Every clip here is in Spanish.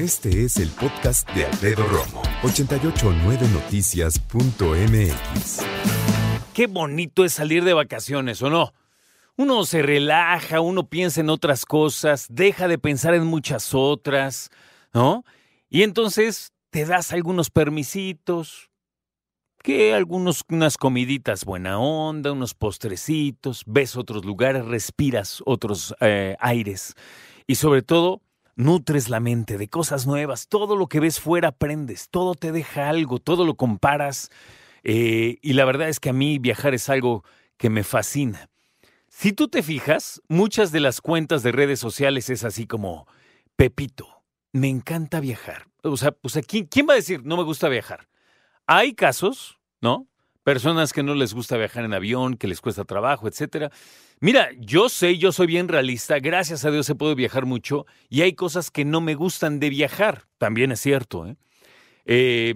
Este es el podcast de Alfredo Romo, 889noticias.mx. Qué bonito es salir de vacaciones, ¿o no? Uno se relaja, uno piensa en otras cosas, deja de pensar en muchas otras, ¿no? Y entonces te das algunos permisitos, que algunos, unas comiditas buena onda, unos postrecitos, ves otros lugares, respiras otros eh, aires y sobre todo nutres la mente de cosas nuevas, todo lo que ves fuera aprendes, todo te deja algo, todo lo comparas eh, y la verdad es que a mí viajar es algo que me fascina. Si tú te fijas, muchas de las cuentas de redes sociales es así como, Pepito, me encanta viajar. O sea, pues ¿quién, ¿quién va a decir no me gusta viajar? Hay casos, ¿no? Personas que no les gusta viajar en avión, que les cuesta trabajo, etcétera. Mira, yo sé, yo soy bien realista, gracias a Dios se puede viajar mucho y hay cosas que no me gustan de viajar, también es cierto. ¿eh? Eh,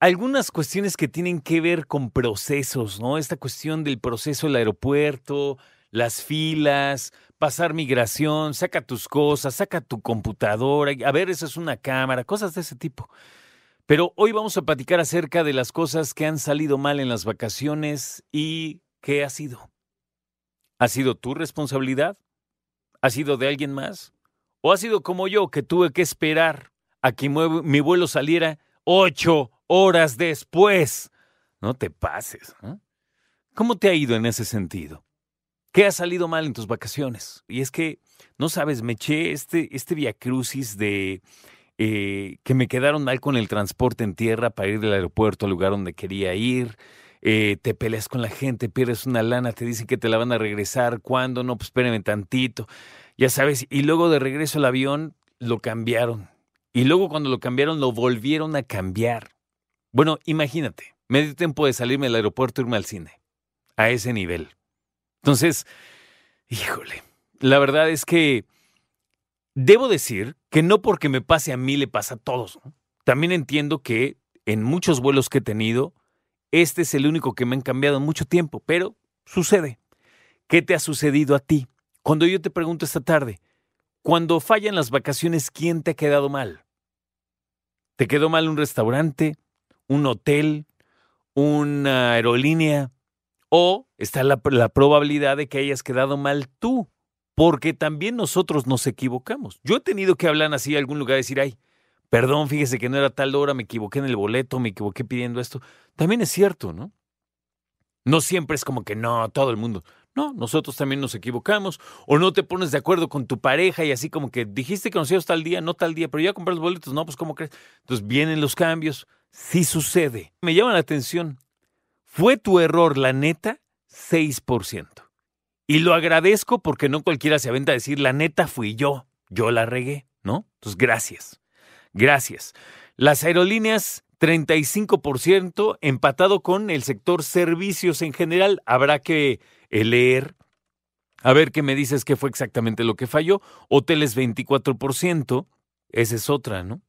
algunas cuestiones que tienen que ver con procesos, ¿no? Esta cuestión del proceso del aeropuerto, las filas, pasar migración, saca tus cosas, saca tu computadora, a ver, eso es una cámara, cosas de ese tipo. Pero hoy vamos a platicar acerca de las cosas que han salido mal en las vacaciones y qué ha sido. ¿Ha sido tu responsabilidad? ¿Ha sido de alguien más? ¿O ha sido como yo que tuve que esperar a que mi vuelo saliera ocho horas después? No te pases. ¿eh? ¿Cómo te ha ido en ese sentido? ¿Qué ha salido mal en tus vacaciones? Y es que, no sabes, me eché este, este viacrucis de eh, que me quedaron mal con el transporte en tierra para ir del aeropuerto al lugar donde quería ir. Eh, te peleas con la gente, pierdes una lana, te dicen que te la van a regresar, ¿cuándo? No, pues espérenme tantito. Ya sabes, y luego de regreso al avión lo cambiaron. Y luego cuando lo cambiaron lo volvieron a cambiar. Bueno, imagínate, me dio tiempo de salirme del aeropuerto e irme al cine. A ese nivel. Entonces, híjole, la verdad es que Debo decir que no porque me pase a mí le pasa a todos. También entiendo que en muchos vuelos que he tenido, este es el único que me han cambiado en mucho tiempo, pero sucede. ¿Qué te ha sucedido a ti? Cuando yo te pregunto esta tarde, cuando fallan las vacaciones, ¿quién te ha quedado mal? ¿Te quedó mal un restaurante, un hotel, una aerolínea? ¿O está la, la probabilidad de que hayas quedado mal tú? Porque también nosotros nos equivocamos. Yo he tenido que hablar así a algún lugar y decir, ay, perdón, fíjese que no era tal hora, me equivoqué en el boleto, me equivoqué pidiendo esto. También es cierto, ¿no? No siempre es como que no, todo el mundo. No, nosotros también nos equivocamos. O no te pones de acuerdo con tu pareja y así como que dijiste que nos íbamos tal día, no tal día, pero ya comprar los boletos, no, pues ¿cómo crees? Entonces vienen los cambios. Sí sucede. Me llama la atención. ¿Fue tu error, la neta? 6%. Y lo agradezco porque no cualquiera se aventa a decir, la neta fui yo, yo la regué, ¿no? Entonces, gracias. Gracias. Las aerolíneas, 35% empatado con el sector servicios en general. Habrá que eh, leer, a ver qué me dices qué fue exactamente lo que falló. Hoteles, 24%. Esa es otra, ¿no?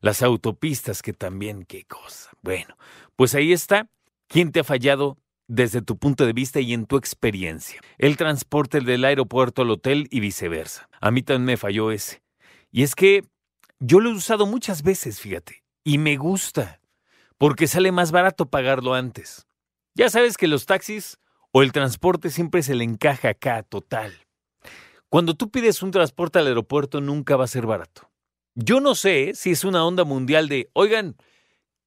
Las autopistas, que también, qué cosa. Bueno, pues ahí está. ¿Quién te ha fallado? Desde tu punto de vista y en tu experiencia. El transporte del aeropuerto al hotel y viceversa. A mí también me falló ese. Y es que yo lo he usado muchas veces, fíjate, y me gusta, porque sale más barato pagarlo antes. Ya sabes que los taxis o el transporte siempre se le encaja acá, total. Cuando tú pides un transporte al aeropuerto nunca va a ser barato. Yo no sé si es una onda mundial de, oigan,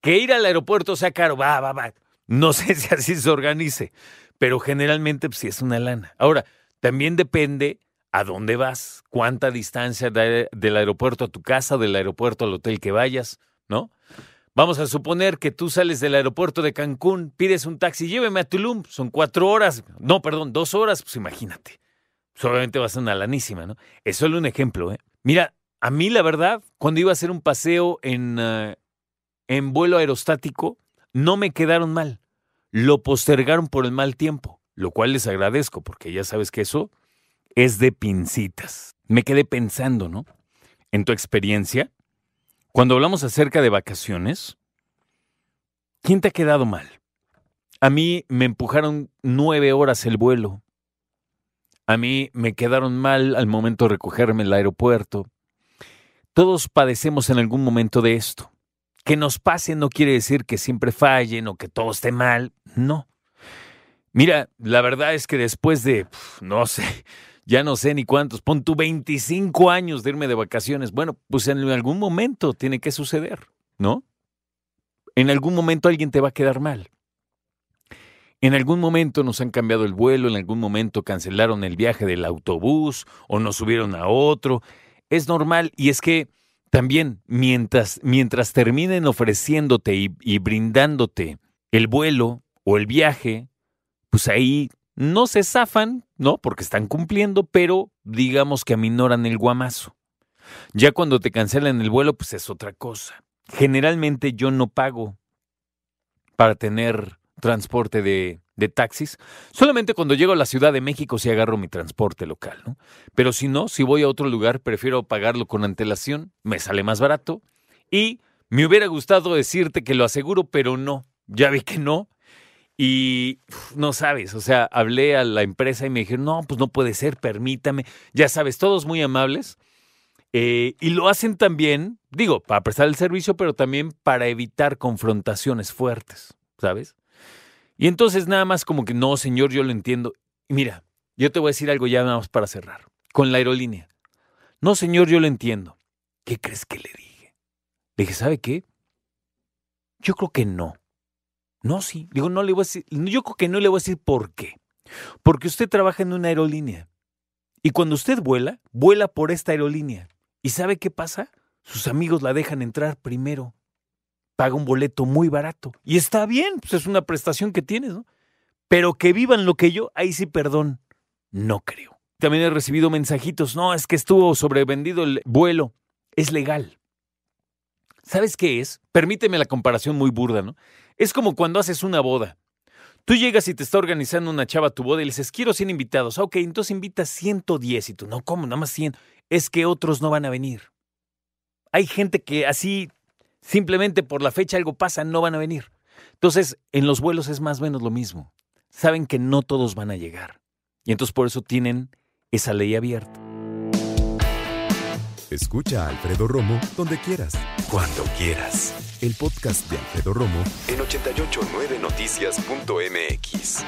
que ir al aeropuerto sea caro, va, va, va. No sé si así se organice, pero generalmente pues, sí es una lana. Ahora, también depende a dónde vas, cuánta distancia del aeropuerto a tu casa, del aeropuerto al hotel que vayas, ¿no? Vamos a suponer que tú sales del aeropuerto de Cancún, pides un taxi, lléveme a Tulum, son cuatro horas, no, perdón, dos horas, pues imagínate. Solamente va a ser una lanísima, ¿no? Es solo un ejemplo, ¿eh? Mira, a mí la verdad, cuando iba a hacer un paseo en, eh, en vuelo aerostático, no me quedaron mal. Lo postergaron por el mal tiempo, lo cual les agradezco porque ya sabes que eso es de pincitas. Me quedé pensando, ¿no? En tu experiencia, cuando hablamos acerca de vacaciones, ¿quién te ha quedado mal? A mí me empujaron nueve horas el vuelo. A mí me quedaron mal al momento de recogerme en el aeropuerto. Todos padecemos en algún momento de esto. Que nos pase no quiere decir que siempre fallen o que todo esté mal, no. Mira, la verdad es que después de, no sé, ya no sé ni cuántos, pon tu 25 años de irme de vacaciones, bueno, pues en algún momento tiene que suceder, ¿no? En algún momento alguien te va a quedar mal. En algún momento nos han cambiado el vuelo, en algún momento cancelaron el viaje del autobús o nos subieron a otro. Es normal y es que también mientras, mientras terminen ofreciéndote y, y brindándote el vuelo o el viaje, pues ahí no se zafan, ¿no? Porque están cumpliendo, pero digamos que aminoran el guamazo. Ya cuando te cancelan el vuelo, pues es otra cosa. Generalmente yo no pago para tener transporte de, de, taxis. Solamente cuando llego a la Ciudad de México sí agarro mi transporte local, ¿no? Pero si no, si voy a otro lugar, prefiero pagarlo con antelación, me sale más barato. Y me hubiera gustado decirte que lo aseguro, pero no. Ya vi que no. Y no sabes, o sea, hablé a la empresa y me dijeron, no, pues no puede ser, permítame. Ya sabes, todos muy amables. Eh, y lo hacen también, digo, para prestar el servicio, pero también para evitar confrontaciones fuertes, ¿sabes? Y entonces nada más como que, no, señor, yo lo entiendo. mira, yo te voy a decir algo ya nada más para cerrar, con la aerolínea. No, señor, yo lo entiendo. ¿Qué crees que le dije? Le dije, ¿sabe qué? Yo creo que no. No, sí. Digo, no le voy a decir, yo creo que no le voy a decir por qué. Porque usted trabaja en una aerolínea. Y cuando usted vuela, vuela por esta aerolínea. ¿Y sabe qué pasa? Sus amigos la dejan entrar primero. Paga un boleto muy barato. Y está bien, pues es una prestación que tienes, ¿no? Pero que vivan lo que yo, ahí sí, perdón, no creo. También he recibido mensajitos, no, es que estuvo sobrevendido el vuelo. Es legal. ¿Sabes qué es? Permíteme la comparación muy burda, ¿no? Es como cuando haces una boda. Tú llegas y te está organizando una chava tu boda y le dices, quiero 100 invitados. Ah, ok, entonces invitas 110 y tú, no, ¿cómo? Nada más 100. Es que otros no van a venir. Hay gente que así, simplemente por la fecha algo pasa, no van a venir. Entonces, en los vuelos es más o menos lo mismo. Saben que no todos van a llegar. Y entonces por eso tienen esa ley abierta. Escucha a Alfredo Romo donde quieras, cuando quieras. El podcast de Alfredo Romo en 889noticias.mx.